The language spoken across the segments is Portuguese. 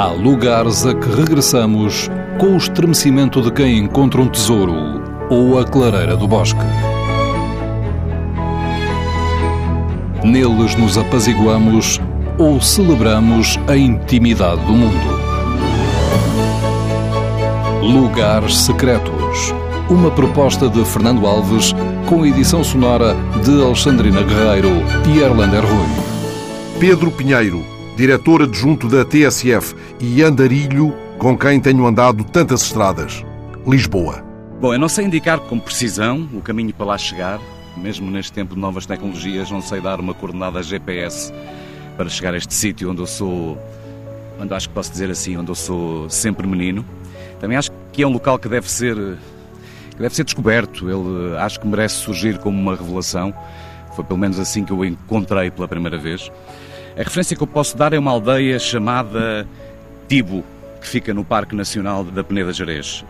Há lugares a que regressamos com o estremecimento de quem encontra um tesouro ou a clareira do bosque. Neles nos apaziguamos ou celebramos a intimidade do mundo. Lugares Secretos. Uma proposta de Fernando Alves com edição sonora de Alexandrina Guerreiro e Erlander Rui. Pedro Pinheiro, diretor adjunto da TSF, e Andarilho, com quem tenho andado tantas estradas. Lisboa. Bom, eu não sei indicar com precisão o caminho para lá chegar, mesmo neste tempo de novas tecnologias, não sei dar uma coordenada GPS para chegar a este sítio onde eu sou, onde acho que posso dizer assim, onde eu sou sempre menino. Também acho que é um local que deve ser que deve ser descoberto. Ele acho que merece surgir como uma revelação. Foi pelo menos assim que eu o encontrei pela primeira vez. A referência que eu posso dar é uma aldeia chamada Tibo, que fica no Parque Nacional da Peneda Jerez.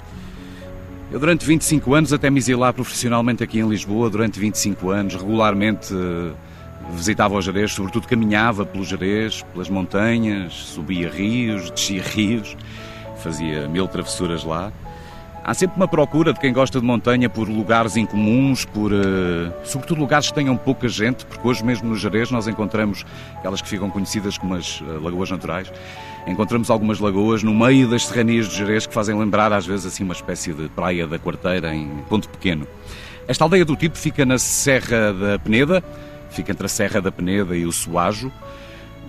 Eu durante 25 anos até me exilei profissionalmente aqui em Lisboa, durante 25 anos, regularmente eh, visitava o Jerez, sobretudo caminhava pelo Jerez, pelas montanhas, subia rios, descia rios, fazia mil travessuras lá. Há sempre uma procura de quem gosta de montanha por lugares incomuns, por uh, sobretudo lugares que tenham pouca gente, porque hoje mesmo no Jerez nós encontramos aquelas que ficam conhecidas como as uh, lagoas naturais. Encontramos algumas lagoas no meio das serranias de Jerez que fazem lembrar às vezes assim uma espécie de praia da Quarteira em ponto pequeno. Esta aldeia do tipo fica na Serra da Peneda, fica entre a Serra da Peneda e o Soajo.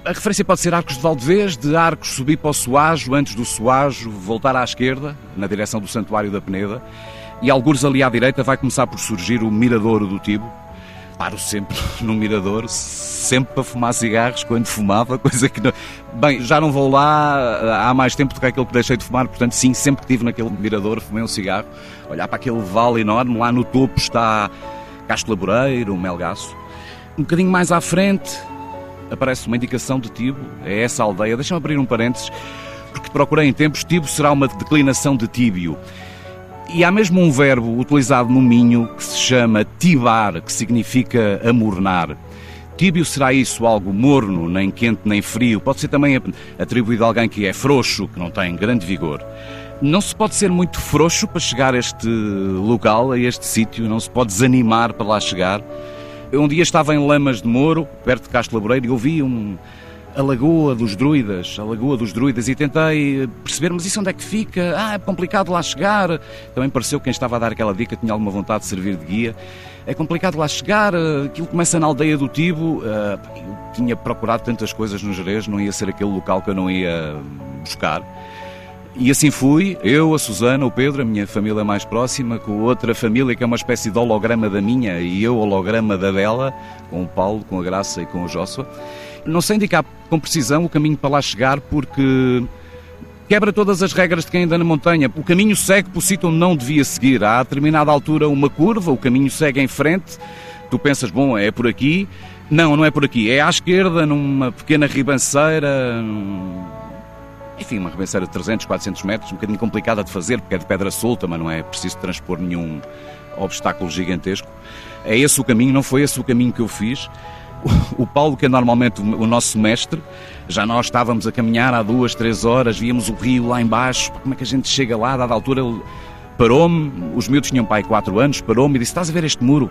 A referência pode ser Arcos de Valdevez, de Arcos subir para o Soajo, antes do Soajo voltar à esquerda, na direção do Santuário da Peneda, e alguns ali à direita vai começar por surgir o Miradouro do Tibo. Paro sempre no Mirador, sempre para fumar cigarros quando fumava, coisa que não... Bem, já não vou lá há mais tempo do que aquele que deixei de fumar, portanto sim, sempre que estive naquele Mirador fumei um cigarro, olhar para aquele vale enorme, lá no topo está Castro Laboreiro, Melgaço. Um bocadinho mais à frente, aparece uma indicação de Tibo, é essa aldeia. Deixa-me abrir um parênteses, porque procurei em tempos, Tibo será uma declinação de Tíbio. E há mesmo um verbo utilizado no Minho que se chama tibar, que significa amornar. Tíbio será isso, algo morno, nem quente nem frio. Pode ser também atribuído a alguém que é frouxo, que não tem grande vigor. Não se pode ser muito frouxo para chegar a este local, a este sítio, não se pode desanimar para lá chegar. Um dia estava em Lamas de Moro, perto de Castro Laboreiro, e ouvi um, a Lagoa dos Druidas, a Lagoa dos Druidas, e tentei perceber, mas isso onde é que fica? Ah, é complicado lá chegar. Também pareceu que quem estava a dar aquela dica tinha alguma vontade de servir de guia. É complicado lá chegar, aquilo começa na aldeia do Tibo. Eu tinha procurado tantas coisas no Jerez, não ia ser aquele local que eu não ia buscar. E assim fui, eu, a Susana, o Pedro, a minha família mais próxima, com outra família que é uma espécie de holograma da minha e eu holograma da dela, com o Paulo, com a Graça e com o Joshua. Não sei indicar com precisão o caminho para lá chegar porque quebra todas as regras de quem anda na montanha. O caminho segue o sítio onde não devia seguir. Há a determinada altura uma curva, o caminho segue em frente, tu pensas, bom, é por aqui. Não, não é por aqui, é à esquerda, numa pequena ribanceira enfim, uma ribanceira de 300, 400 metros, um bocadinho complicada de fazer, porque é de pedra solta, mas não é preciso transpor nenhum obstáculo gigantesco. É esse o caminho, não foi esse o caminho que eu fiz. O Paulo, que é normalmente o nosso mestre, já nós estávamos a caminhar há duas, três horas, víamos o rio lá embaixo, como é que a gente chega lá? A dada altura ele parou-me, os miúdos tinham pai quatro anos, parou-me e disse, estás a ver este muro?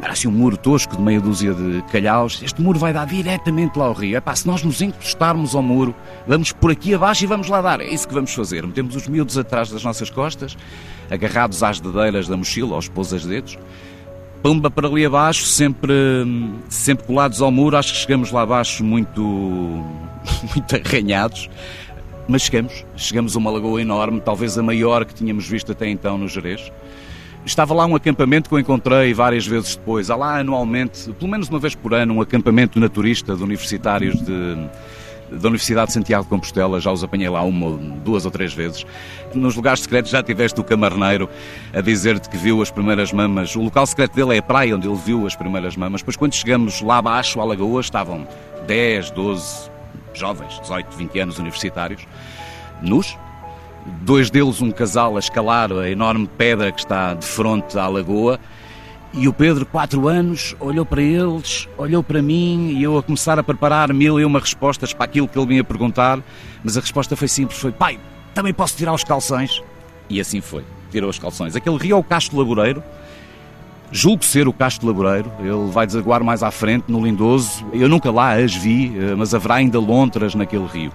Era assim um muro tosco de meia dúzia de calhaus. Este muro vai dar diretamente lá ao rio. É pá, se nós nos encostarmos ao muro, vamos por aqui abaixo e vamos lá dar. É isso que vamos fazer. Metemos os miúdos atrás das nossas costas, agarrados às dedeiras da mochila, aos pousa-dedos. Pumba para ali abaixo, sempre, sempre colados ao muro. Acho que chegamos lá abaixo muito, muito arranhados. Mas chegamos. Chegamos a uma lagoa enorme, talvez a maior que tínhamos visto até então no Jerez. Estava lá um acampamento que eu encontrei várias vezes depois. Há lá anualmente, pelo menos uma vez por ano, um acampamento naturista de universitários de, da Universidade de Santiago de Compostela, já os apanhei lá uma, duas ou três vezes. Nos lugares secretos já tiveste o camarneiro a dizer-te que viu as primeiras mamas. O local secreto dele é a praia onde ele viu as primeiras mamas. Pois quando chegamos lá abaixo, à lagoa, estavam 10, 12 jovens, 18, 20 anos universitários, nus, dois deles um casal a escalar a enorme pedra que está de frente à lagoa E o Pedro, quatro anos, olhou para eles, olhou para mim e eu a começar a preparar mil e uma respostas para aquilo que ele me ia perguntar, mas a resposta foi simples, foi pai, também posso tirar os calções? E assim foi, tirou os calções. Aquele rio é o Castro Laboreiro, julgo ser o Castro Laboreiro, ele vai desaguar mais à frente, no Lindoso. Eu nunca lá as vi, eh, mas haverá ainda lontras naquele rio.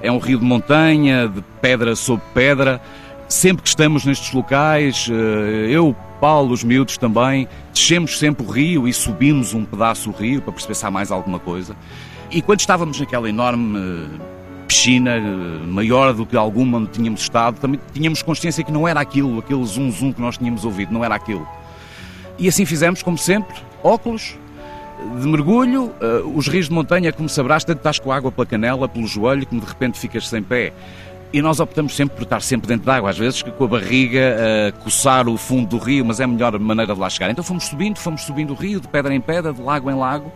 É um rio de montanha, de pedra sobre pedra. Sempre que estamos nestes locais, eh, eu, Paulo, os miúdos também, descemos sempre o rio e subimos um pedaço do rio para perceber se há mais alguma coisa. E quando estávamos naquela enorme eh, piscina, maior do que alguma onde tínhamos estado, também tínhamos consciência que não era aquilo, aquele zum zum que nós tínhamos ouvido, não era aquilo. E assim fizemos, como sempre, óculos de mergulho, uh, os rios de montanha, como sabrás, tanto estás com água pela canela, pelo joelho, como de repente ficas sem pé. E nós optamos sempre por estar sempre dentro d'água, às vezes com a barriga a uh, coçar o fundo do rio, mas é a melhor maneira de lá chegar. Então fomos subindo, fomos subindo o rio, de pedra em pedra, de lago em lago,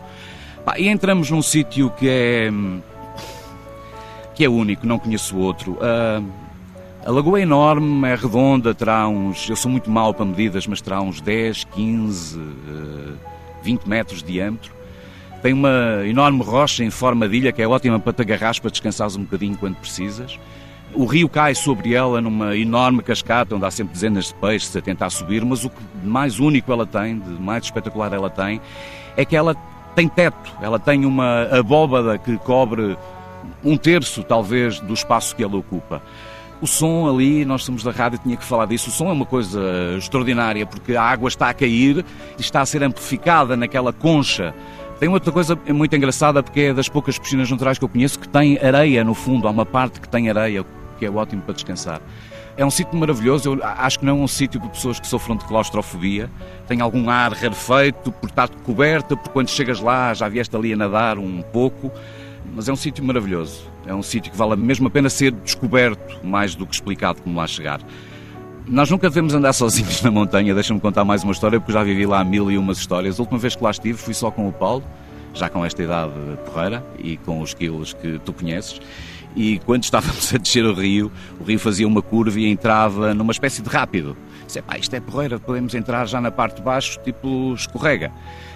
e entramos num sítio que é que é único, não conheço outro. Uh, a lagoa é enorme, é redonda, terá uns. Eu sou muito mau para medidas, mas terá uns 10, 15, 20 metros de diâmetro. Tem uma enorme rocha em forma de ilha que é ótima para te agarrar para descansares um bocadinho quando precisas. O rio cai sobre ela numa enorme cascata onde há sempre dezenas de peixes a tentar subir, mas o que mais único ela tem, de mais espetacular ela tem, é que ela tem teto, ela tem uma abóbada que cobre um terço, talvez, do espaço que ela ocupa. O som ali, nós somos da rádio, tinha que falar disso. O som é uma coisa extraordinária porque a água está a cair e está a ser amplificada naquela concha. Tem outra coisa muito engraçada porque é das poucas piscinas naturais que eu conheço que tem areia no fundo. Há uma parte que tem areia, que é ótimo para descansar. É um sítio maravilhoso, eu acho que não é um sítio para pessoas que sofram de claustrofobia. Tem algum ar rarefeito, por estar coberta, porque quando chegas lá já vieste ali a nadar um pouco. Mas é um sítio maravilhoso. É um sítio que vale mesmo a pena ser descoberto, mais do que explicado como lá chegar. Nós nunca devemos andar sozinhos na montanha. Deixa-me contar mais uma história, porque já vivi lá mil e umas histórias. A última vez que lá estive fui só com o Paulo, já com esta idade porreira e com os quilos que tu conheces. E quando estávamos a descer o rio, o rio fazia uma curva e entrava numa espécie de rápido. Disse, pá, isto é porreira, podemos entrar já na parte de baixo, tipo escorrega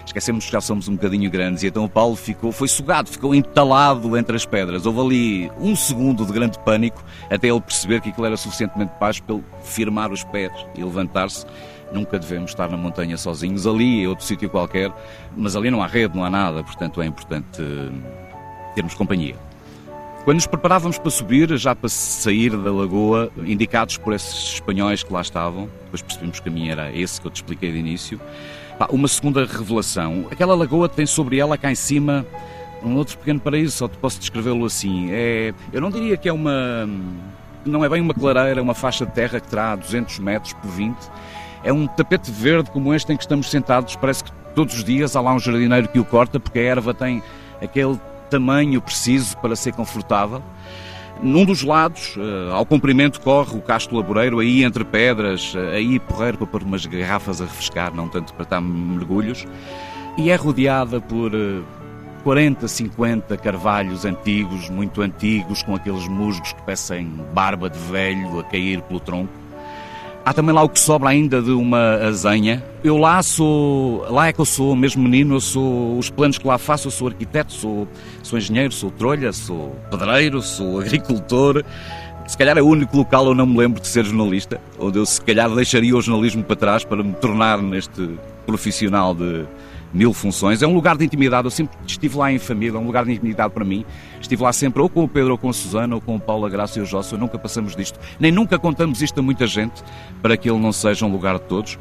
esquecemos que já somos um bocadinho grandes e então o Paulo ficou, foi sugado, ficou entalado entre as pedras. Houve ali um segundo de grande pânico até ele perceber que aquilo era suficientemente baixo para ele firmar os pés e levantar-se. Nunca devemos estar na montanha sozinhos, ali é outro sítio qualquer, mas ali não há rede, não há nada, portanto é importante eh, termos companhia. Quando nos preparávamos para subir, já para sair da lagoa, indicados por esses espanhóis que lá estavam, depois percebemos que o caminho era esse que eu te expliquei de início, uma segunda revelação. Aquela lagoa tem sobre ela cá em cima um outro pequeno paraíso, só te posso descrevê-lo assim. É, eu não diria que é uma. Não é bem uma clareira, uma faixa de terra que terá 200 metros por 20. É um tapete verde como este em que estamos sentados. Parece que todos os dias há lá um jardineiro que o corta, porque a erva tem aquele tamanho preciso para ser confortável. Num dos lados, uh, ao comprimento, corre o Castro Laboreiro, aí entre pedras, uh, aí porreiro para pôr umas garrafas a refrescar, não tanto para estar mergulhos, e é rodeada por uh, 40, 50 carvalhos antigos, muito antigos, com aqueles musgos que parecem barba de velho a cair pelo tronco. Há também lá o que sobra ainda de uma azenha. Eu lá sou, lá é que eu sou mesmo menino, eu sou, os planos que lá faço, eu sou arquiteto, sou, sou engenheiro, sou trolha, sou pedreiro, sou agricultor. Se calhar é o único local eu não me lembro de ser jornalista, onde eu se calhar deixaria o jornalismo para trás para me tornar neste profissional de, mil funções. É um lugar de intimidade. Eu sempre estive lá em família, é um lugar de intimidade para mim. Estive lá sempre ou com o Pedro, ou com a Susana, ou com o Paulo, a Graça e o Josso. Nunca passamos disto. Nem nunca contamos isto a muita gente, para que ele não seja um lugar de todos.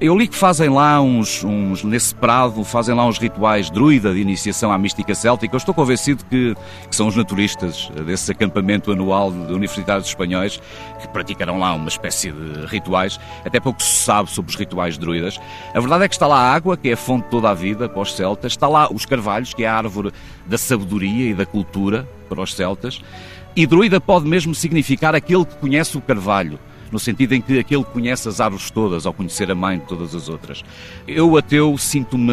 Eu li que fazem lá uns, uns nesse prado, fazem lá uns rituais druida de iniciação à mística céltica. Eu estou convencido que, que são os naturistas desse acampamento anual de universitários espanhóis que praticarão lá uma espécie de rituais. Até pouco se sabe sobre os rituais druidas. A verdade é que está lá a água, que é a fonte toda a vida para os celtas. Está lá os carvalhos, que é a árvore da sabedoria e da cultura para os celtas. E druida pode mesmo significar aquele que conhece o carvalho, no sentido em que aquele que conhece as árvores todas, ao conhecer a mãe de todas as outras. Eu, ateu, sinto-me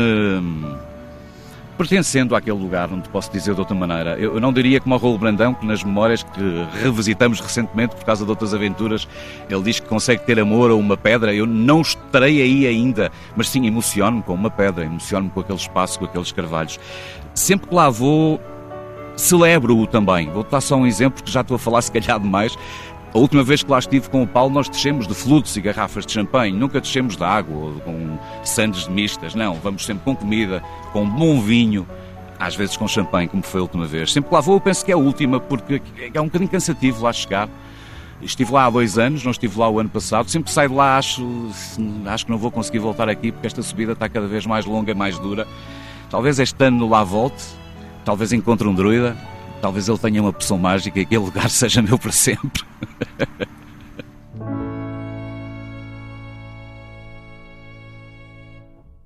pertencendo àquele lugar, não te posso dizer de outra maneira. Eu não diria como o Raul Brandão, que nas memórias que revisitamos recentemente por causa de outras aventuras, ele diz que consegue ter amor a uma pedra. Eu não estarei aí ainda, mas sim emociono-me com uma pedra, emociono-me com aquele espaço, com aqueles carvalhos. Sempre que lá vou, celebro-o também. Vou dar só um exemplo, que já estou a falar se calhar demais. A última vez que lá estive com o Paulo, nós descemos de flutos e garrafas de champanhe, nunca descemos de água ou com sandes de mistas, não. Vamos sempre com comida, com bom vinho, às vezes com champanhe, como foi a última vez. Sempre que lá vou, eu penso que é a última, porque é um bocadinho cansativo lá chegar. Estive lá há dois anos, não estive lá o ano passado. Sempre que saio de lá, acho, acho que não vou conseguir voltar aqui, porque esta subida está cada vez mais longa e mais dura. Talvez este ano lá volte, talvez encontre um druida, Talvez ele tenha uma poção mágica e aquele lugar seja meu para sempre.